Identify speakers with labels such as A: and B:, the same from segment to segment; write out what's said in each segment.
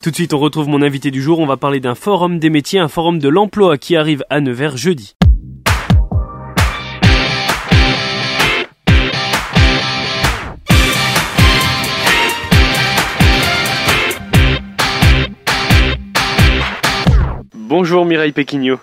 A: Tout de suite, on retrouve mon invité du jour. On va parler d'un forum des métiers, un forum de l'emploi qui arrive à Nevers jeudi. Bonjour Mireille Péquignot.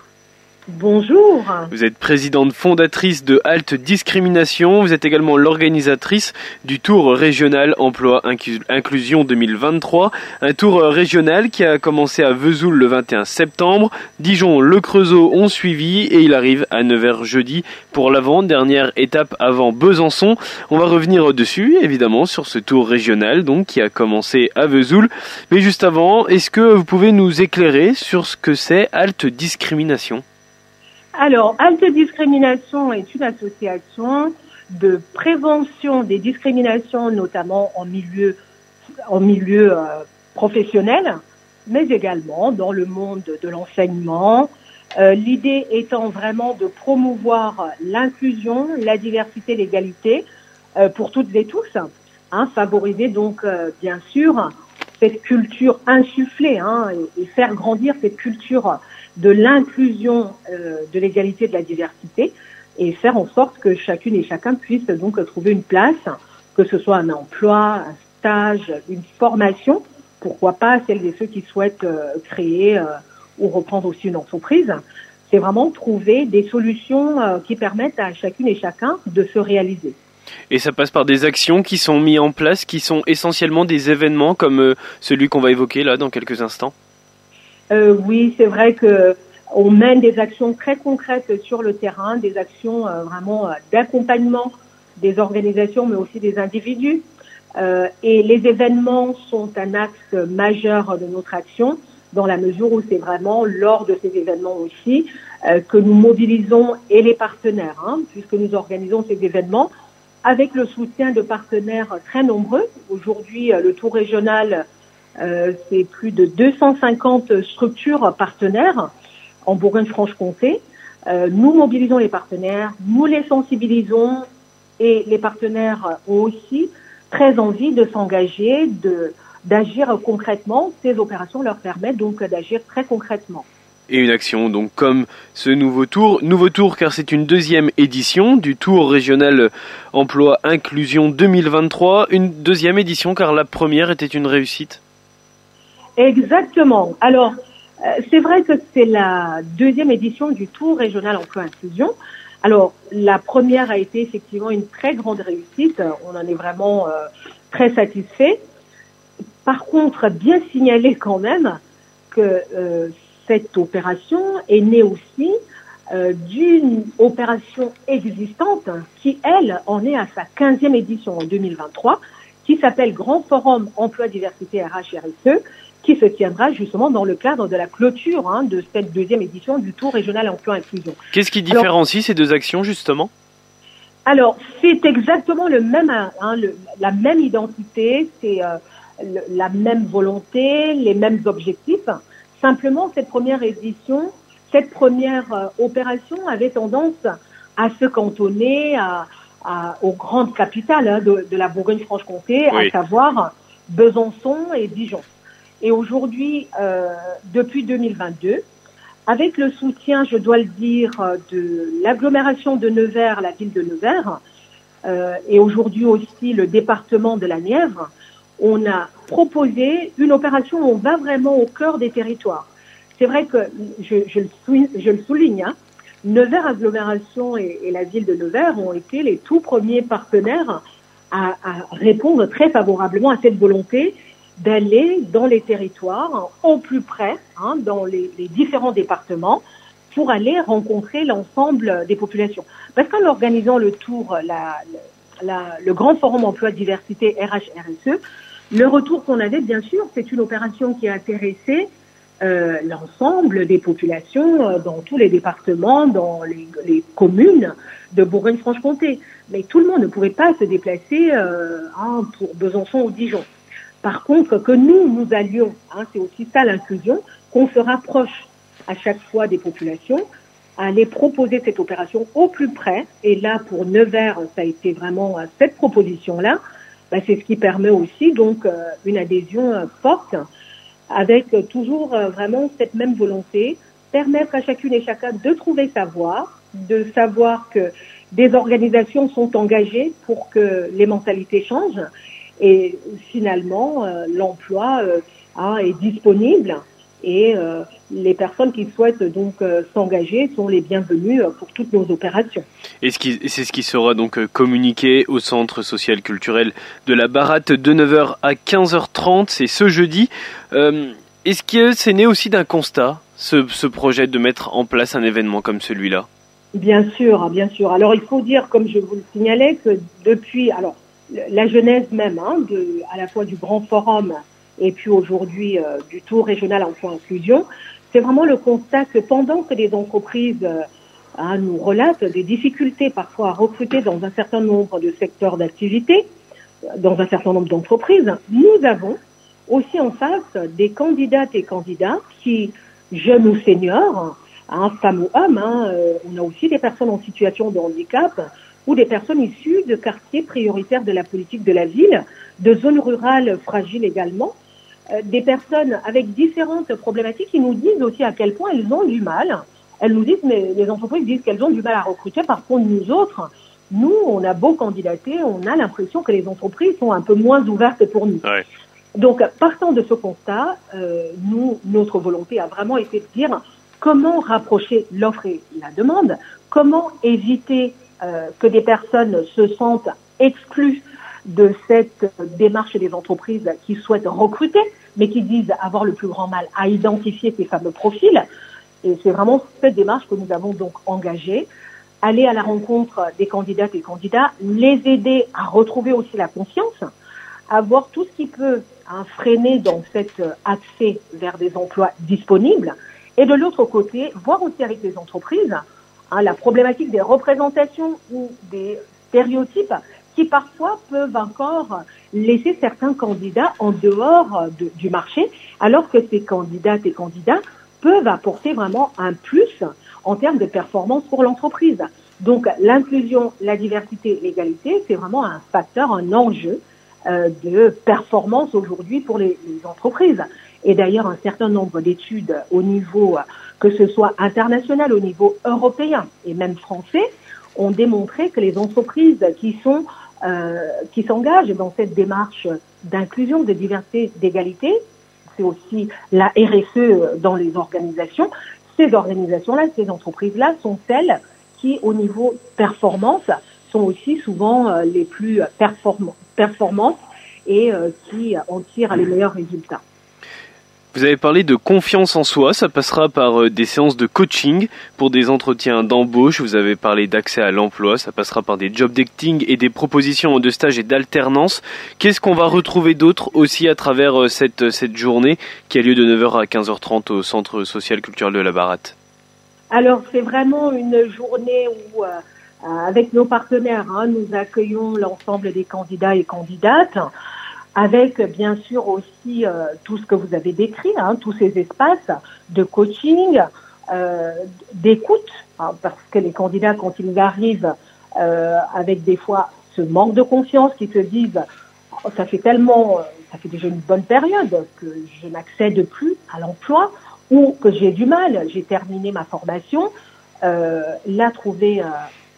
B: Bonjour.
A: Vous êtes présidente fondatrice de Halte Discrimination. Vous êtes également l'organisatrice du Tour régional Emploi Inclusion 2023. Un tour régional qui a commencé à Vesoul le 21 septembre. Dijon, Le Creusot ont suivi et il arrive à Nevers jeudi pour l'avant-dernière étape avant Besançon. On va revenir dessus, évidemment, sur ce tour régional donc qui a commencé à Vesoul. Mais juste avant, est-ce que vous pouvez nous éclairer sur ce que c'est Halte Discrimination?
B: Alors, Alte Discrimination est une association de prévention des discriminations, notamment en milieu, en milieu euh, professionnel, mais également dans le monde de l'enseignement. Euh, L'idée étant vraiment de promouvoir l'inclusion, la diversité, l'égalité euh, pour toutes et tous, hein, favoriser donc euh, bien sûr cette culture insufflée hein, et, faire grandir cette culture de l'inclusion, euh, de l'égalité, de la diversité, et faire en sorte que chacune et chacun puisse donc trouver une place, que ce soit un emploi, un stage, une formation, pourquoi pas celles et ceux qui souhaitent euh, créer euh, ou reprendre aussi une entreprise. C'est vraiment trouver des solutions euh, qui permettent à chacune et chacun de se réaliser.
A: Et ça passe par des actions qui sont mises en place, qui sont essentiellement des événements comme euh, celui qu'on va évoquer là dans quelques instants?
B: Euh, oui, c'est vrai que on mène des actions très concrètes sur le terrain, des actions euh, vraiment euh, d'accompagnement des organisations, mais aussi des individus. Euh, et les événements sont un axe majeur de notre action, dans la mesure où c'est vraiment lors de ces événements aussi euh, que nous mobilisons et les partenaires, hein, puisque nous organisons ces événements avec le soutien de partenaires très nombreux. Aujourd'hui, le tour régional c'est plus de 250 structures partenaires en Bourgogne-Franche-Comté. Euh, nous mobilisons les partenaires, nous les sensibilisons et les partenaires ont aussi très envie de s'engager, d'agir concrètement. Ces opérations leur permettent donc d'agir très concrètement
A: et une action donc comme ce nouveau tour. Nouveau tour car c'est une deuxième édition du Tour régional emploi inclusion 2023. Une deuxième édition car la première était une réussite.
B: Exactement. Alors, euh, c'est vrai que c'est la deuxième édition du Tour régional emploi inclusion. Alors, la première a été effectivement une très grande réussite. On en est vraiment euh, très satisfait. Par contre, bien signaler quand même que euh, cette opération est née aussi euh, d'une opération existante qui, elle, en est à sa 15e édition en 2023, qui s'appelle Grand Forum Emploi Diversité RH RSE, qui se tiendra justement dans le cadre de la clôture hein, de cette deuxième édition du Tour régional emploi inclusion.
A: Qu'est-ce qui différencie alors, ces deux actions justement?
B: Alors c'est exactement le même, hein, le, la même identité, c'est euh, la même volonté, les mêmes objectifs. Simplement cette première édition, cette première euh, opération avait tendance à se cantonner à, à, aux grandes capitales hein, de, de, la Bourgogne-Franche-Comté, oui. à savoir Besançon et Dijon. Et aujourd'hui, euh, depuis 2022, avec le soutien, je dois le dire, de l'agglomération de Nevers, la ville de Nevers, euh, et aujourd'hui aussi le département de la Nièvre, on a proposé une opération où on va vraiment au cœur des territoires. C'est vrai que, je, je, le, souligne, je le souligne, hein, Nevers Agglomération et, et, la ville de Nevers ont été les tout premiers partenaires à, à répondre très favorablement à cette volonté d'aller dans les territoires au plus près, hein, dans les, les, différents départements, pour aller rencontrer l'ensemble des populations. Parce qu'en organisant le tour, la, la, le grand forum emploi diversité RH-RSE, le retour qu'on avait, bien sûr, c'est une opération qui a intéressé euh, l'ensemble des populations euh, dans tous les départements, dans les, les communes de Bourgogne-Franche-Comté. Mais tout le monde ne pouvait pas se déplacer euh, hein, pour Besançon ou Dijon. Par contre, que nous, nous allions, hein, c'est aussi ça l'inclusion, qu'on se rapproche à chaque fois des populations, à aller proposer cette opération au plus près. Et là, pour Nevers, ça a été vraiment cette proposition-là. Bah, c'est ce qui permet aussi donc euh, une adhésion euh, forte avec toujours vraiment cette même volonté, permettre à chacune et chacun de trouver sa voie, de savoir que des organisations sont engagées pour que les mentalités changent et finalement l'emploi est disponible et euh, les personnes qui souhaitent donc euh, s'engager sont les bienvenues euh, pour toutes nos opérations.
A: Et c'est ce qui sera donc communiqué au Centre social culturel de la Baratte de 9h à 15h30, c'est ce jeudi. Est-ce que c'est né aussi d'un constat, ce, ce projet de mettre en place un événement comme celui-là?
B: Bien sûr, bien sûr. Alors il faut dire, comme je vous le signalais, que depuis alors la genèse même hein, de, à la fois du Grand Forum et puis aujourd'hui euh, du tour régional emploi inclusion, c'est vraiment le constat que pendant que les entreprises euh, hein, nous relatent des difficultés parfois à recruter dans un certain nombre de secteurs d'activité, dans un certain nombre d'entreprises, nous avons aussi en face des candidates et candidats qui, jeunes ou seniors, hein, femmes ou hommes, hein, euh, on a aussi des personnes en situation de handicap ou des personnes issues de quartiers prioritaires de la politique de la ville, de zones rurales fragiles également, euh, des personnes avec différentes problématiques qui nous disent aussi à quel point elles ont du mal. Elles nous disent, mais les entreprises disent qu'elles ont du mal à recruter. Par contre, nous autres, nous, on a beau candidater, on a l'impression que les entreprises sont un peu moins ouvertes pour nous. Donc, partant de ce constat, euh, nous, notre volonté a vraiment été de dire comment rapprocher l'offre et la demande, comment éviter que des personnes se sentent exclues de cette démarche des entreprises qui souhaitent recruter, mais qui disent avoir le plus grand mal à identifier ces fameux profils. Et c'est vraiment cette démarche que nous avons donc engagée. Aller à la rencontre des candidates et candidats, les aider à retrouver aussi la confiance, à voir tout ce qui peut hein, freiner dans cet accès vers des emplois disponibles. Et de l'autre côté, voir aussi avec les entreprises hein, la problématique des représentations ou des stéréotypes qui parfois peuvent encore laisser certains candidats en dehors du marché, alors que ces candidates et candidats peuvent apporter vraiment un plus en termes de performance pour l'entreprise. Donc l'inclusion, la diversité, l'égalité, c'est vraiment un facteur, un enjeu euh, de performance aujourd'hui pour les, les, entreprises. Et d'ailleurs, un certain nombre d'études au niveau, que ce soit international, au niveau européen et même français, ont démontré que les entreprises qui sont euh, qui s'engagent dans cette démarche d'inclusion, de diversité, d'égalité. C'est aussi la RSE dans les organisations. Ces organisations-là, ces entreprises-là sont celles qui, au niveau performance, sont aussi souvent euh, les plus performantes et euh, qui en tirent les meilleurs résultats.
A: Vous avez parlé de confiance en soi, ça passera par euh, des séances de coaching pour des entretiens d'embauche, vous avez parlé d'accès à l'emploi, ça passera par des job dating et des propositions de stage et d'alternance. Qu'est-ce qu'on va retrouver d'autre aussi à travers euh, cette, euh, cette journée qui a lieu de 9h à 15h30 au Centre social culturel de la Baratte
B: Alors c'est vraiment une journée où avec nos partenaires, hein, nous accueillons l'ensemble des candidats et candidates avec bien sûr aussi euh, tout ce que vous avez décrit, hein, tous ces espaces de coaching, euh, d'écoute, hein, parce que les candidats, quand ils arrivent euh, avec des fois ce manque de confiance, qui se disent oh, ça fait tellement, ça fait déjà une bonne période que je n'accède plus à l'emploi ou que j'ai du mal, j'ai terminé ma formation, là trouver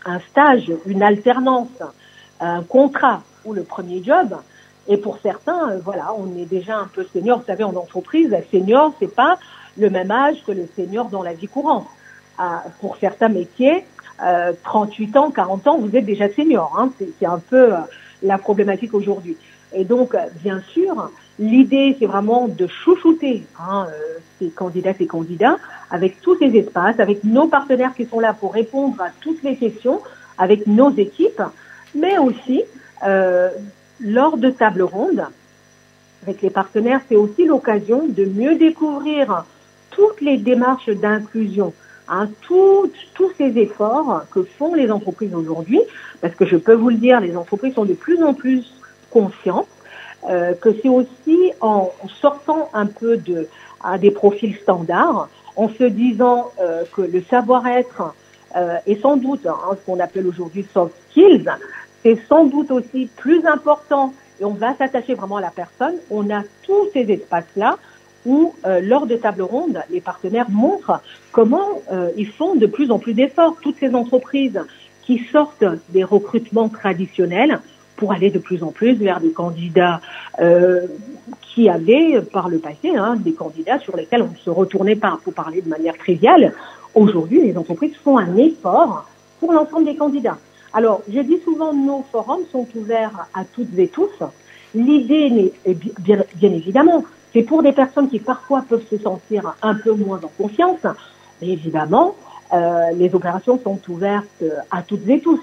B: un stage, une alternance, un contrat ou le premier job, et pour certains, euh, voilà, on est déjà un peu senior. Vous savez, en entreprise, senior, c'est pas le même âge que le senior dans la vie courante. Ah, pour certains métiers, euh, 38 ans, 40 ans, vous êtes déjà senior. Hein. C'est un peu euh, la problématique aujourd'hui. Et donc, euh, bien sûr, l'idée, c'est vraiment de chouchouter hein, ces candidates et candidats avec tous ces espaces, avec nos partenaires qui sont là pour répondre à toutes les questions, avec nos équipes, mais aussi euh, lors de tables rondes avec les partenaires, c'est aussi l'occasion de mieux découvrir toutes les démarches d'inclusion, hein, tous ces efforts que font les entreprises aujourd'hui, parce que je peux vous le dire, les entreprises sont de plus en plus conscientes euh, que c'est aussi en sortant un peu de à des profils standards, en se disant euh, que le savoir-être euh, est sans doute hein, ce qu'on appelle aujourd'hui soft skills, c'est sans doute aussi plus important et on va s'attacher vraiment à la personne. On a tous ces espaces-là où, lors de tables rondes, les partenaires montrent comment ils font de plus en plus d'efforts. Toutes ces entreprises qui sortent des recrutements traditionnels pour aller de plus en plus vers des candidats euh, qui avaient par le passé hein, des candidats sur lesquels on se retournait pas pour parler de manière triviale. Aujourd'hui, les entreprises font un effort pour l'ensemble des candidats. Alors, je dis souvent, nos forums sont ouverts à toutes et tous. L'idée, est bien, bien évidemment, c'est pour des personnes qui parfois peuvent se sentir un peu moins en confiance. Mais évidemment, euh, les opérations sont ouvertes à toutes et tous.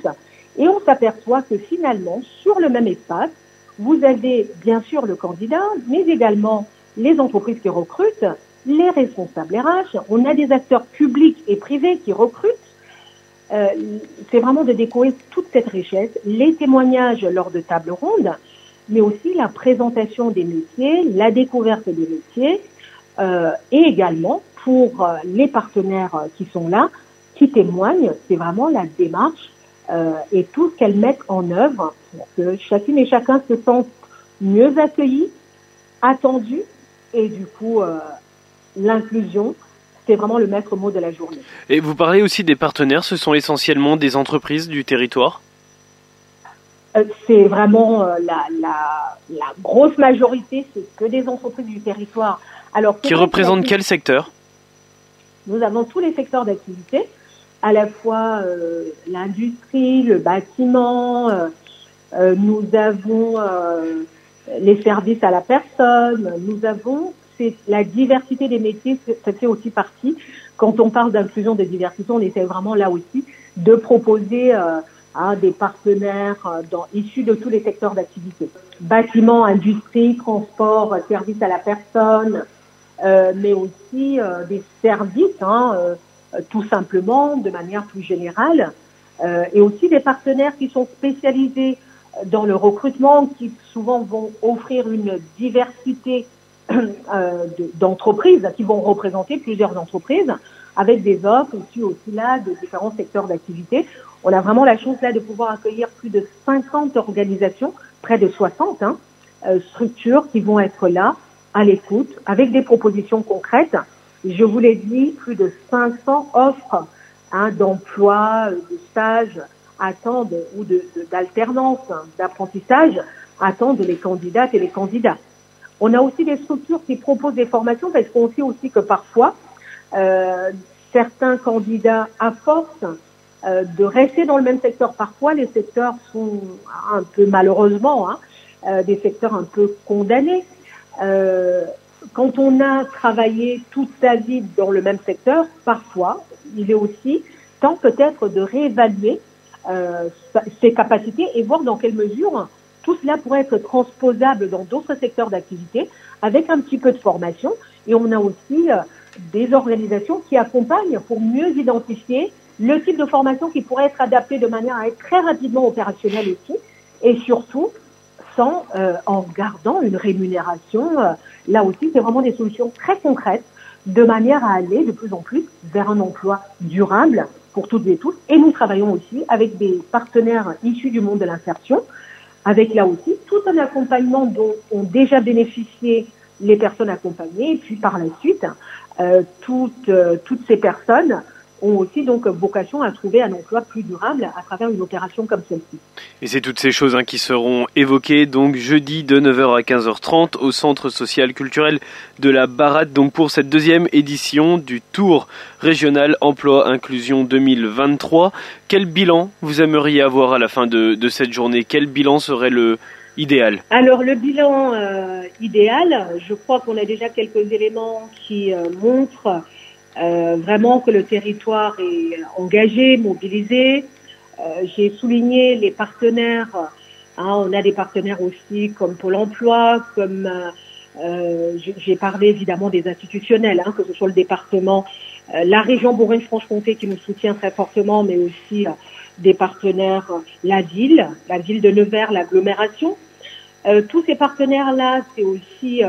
B: Et on s'aperçoit que finalement, sur le même espace, vous avez bien sûr le candidat, mais également les entreprises qui recrutent, les responsables RH, on a des acteurs publics et privés qui recrutent. Euh, c'est vraiment de découvrir toute cette richesse, les témoignages lors de tables rondes, mais aussi la présentation des métiers, la découverte des métiers, euh, et également pour euh, les partenaires euh, qui sont là, qui témoignent, c'est vraiment la démarche euh, et tout ce qu'elles mettent en œuvre pour que chacune et chacun se sente mieux accueilli, attendu, et du coup, euh, l'inclusion, c'est vraiment le maître mot de la journée.
A: Et vous parlez aussi des partenaires, ce sont essentiellement des entreprises du territoire?
B: C'est vraiment la, la, la, grosse majorité, c'est que des entreprises du territoire.
A: Alors, qui représentent quel secteur?
B: Nous avons tous les secteurs d'activité, à la fois euh, l'industrie, le bâtiment, euh, euh, nous avons les services à la personne, nous avons c'est la diversité des métiers, ça fait aussi partie. Quand on parle d'inclusion de diversité, on essaie vraiment là aussi de proposer à des partenaires dans, issus de tous les secteurs d'activité. Bâtiment, industrie, transport, services à la personne, euh, mais aussi euh, des services, hein, euh, tout simplement, de manière plus générale, et aussi des partenaires qui sont spécialisés dans le recrutement, qui souvent vont offrir une diversité d'entreprises, qui vont représenter plusieurs entreprises, avec des offres aussi, aussi là de différents secteurs d'activité. On a vraiment la chance là de pouvoir accueillir plus de 50 organisations, près de 60 hein, structures qui vont être là à l'écoute, avec des propositions concrètes. Je vous l'ai dit, plus de 500 offres hein, d'emploi, de stage attendent ou d'alternance, de, d'apprentissage attendent les candidates et les candidats. On a aussi des structures qui proposent des formations parce qu'on sait aussi que parfois euh, certains candidats, à force euh, de rester dans le même secteur, parfois les secteurs sont un peu malheureusement hein, euh, des secteurs un peu condamnés. Euh, quand on a travaillé toute sa vie dans le même secteur, parfois, il est aussi temps peut-être de réévaluer euh, ses capacités et voir dans quelle mesure tout cela pourrait être transposable dans d'autres secteurs d'activité avec un petit peu de formation. Et on a aussi euh, des organisations qui accompagnent pour mieux identifier le type de formation qui pourrait être adapté de manière à être très rapidement opérationnel aussi et surtout sans euh, en gardant une rémunération. Euh, là aussi, c'est vraiment des solutions très concrètes de manière à aller de plus en plus vers un emploi durable pour toutes et tous. Et nous travaillons aussi avec des partenaires issus du monde de l'insertion, avec là aussi tout un accompagnement dont ont déjà bénéficié les personnes accompagnées, et puis par la suite, euh, toutes, euh, toutes ces personnes ont aussi donc vocation à trouver un emploi plus durable à travers une opération comme celle-ci.
A: Et c'est toutes ces choses hein, qui seront évoquées donc jeudi de 9h à 15h30 au Centre social culturel de la Barade donc pour cette deuxième édition du Tour régional emploi inclusion 2023. Quel bilan vous aimeriez avoir à la fin de, de cette journée? Quel bilan serait le idéal?
B: Alors le bilan euh, idéal, je crois qu'on a déjà quelques éléments qui euh, montrent euh, vraiment que le territoire est engagé, mobilisé. Euh, J'ai souligné les partenaires. Hein, on a des partenaires aussi comme Pôle Emploi, comme euh, j'ai parlé évidemment des institutionnels, hein, que ce soit le département, euh, la région Bourgogne-Franche-Comté qui nous soutient très fortement, mais aussi euh, des partenaires, la ville, la ville de Nevers, l'agglomération. tous ces partenaires-là, c'est aussi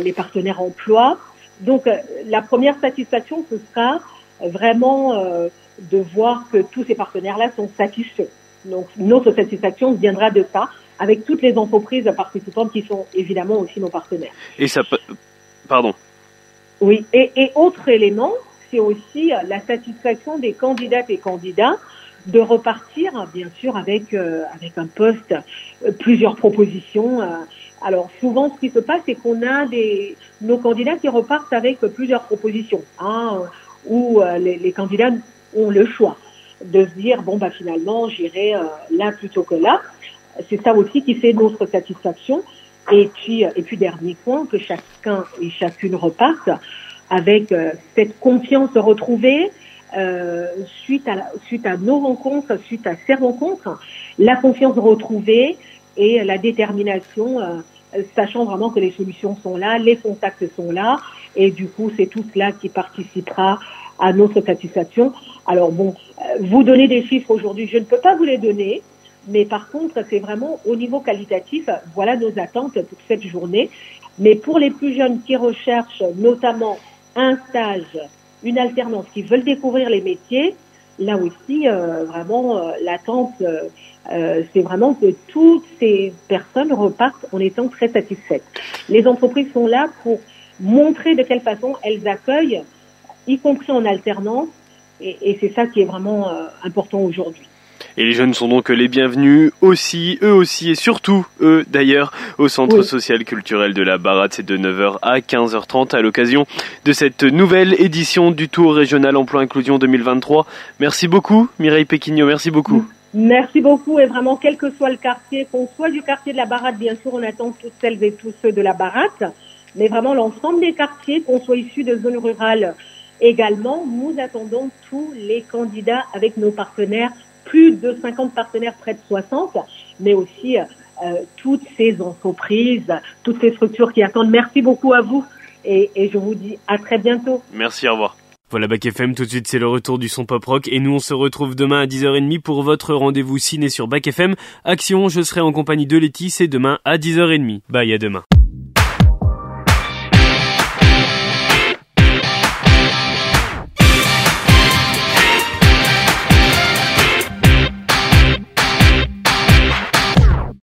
B: les partenaires emploi. Donc euh, la première satisfaction, ce sera vraiment euh, de voir que tous ces partenaires-là sont satisfaits. Donc notre satisfaction viendra de ça, avec toutes les entreprises participantes qui sont évidemment aussi nos partenaires.
A: Et ça, pardon.
B: Oui, et, et autre élément, c'est aussi la satisfaction des candidates et candidats de repartir, bien sûr, avec euh, avec un poste, euh, plusieurs propositions. Euh. Alors souvent, ce qui se passe, c'est qu'on a des nos candidats qui repartent avec plusieurs propositions, hein, où les, les, candidats ont le choix de se dire bon bah finalement j'irai là plutôt que là. C'est ça aussi qui fait notre satisfaction. Et puis et puis dernier point que chacun et chacune repartent avec cette confiance retrouvée, euh, suite, à, suite à nos rencontres, suite à ces rencontres, la confiance retrouvée et la détermination, euh, sachant vraiment que les solutions sont là, les contacts sont là, et du coup, c'est tout cela qui participera à notre satisfaction. Alors bon, euh, vous donner des chiffres aujourd'hui, je ne peux pas vous les donner, mais par contre, c'est vraiment au niveau qualitatif, voilà nos attentes pour cette journée. Mais pour les plus jeunes qui recherchent notamment un stage une alternance, qui veulent découvrir les métiers, là aussi, euh, vraiment, euh, l'attente, euh, c'est vraiment que toutes ces personnes repartent en étant très satisfaites. Les entreprises sont là pour montrer de quelle façon elles accueillent, y compris en alternance, et c'est ça qui est vraiment important aujourd'hui.
A: Et les jeunes sont donc les bienvenus aussi, eux aussi et surtout eux d'ailleurs au centre social culturel de la Barade. C'est de 9h à 15h30 à l'occasion de cette nouvelle édition du Tour régional emploi inclusion 2023. Merci beaucoup Mireille Péquignot, merci beaucoup.
B: Merci beaucoup et vraiment quel que soit le quartier, qu'on soit du quartier de la Barade, bien sûr on attend toutes celles et tous ceux de la Barade, mais vraiment l'ensemble des quartiers, qu'on soit issus de zones rurales également, nous attendons tous les candidats avec nos partenaires plus de 50 partenaires, près de 60, mais aussi euh, toutes ces entreprises, toutes ces structures qui attendent. Merci beaucoup à vous et, et je vous dis à très bientôt.
A: Merci, au revoir. Voilà Bac FM, tout de suite c'est le retour du son pop rock et nous on se retrouve demain à 10h30 pour votre rendez-vous ciné sur Bac FM. Action, je serai en compagnie de Letty, c'est demain à 10h30. Bye à demain.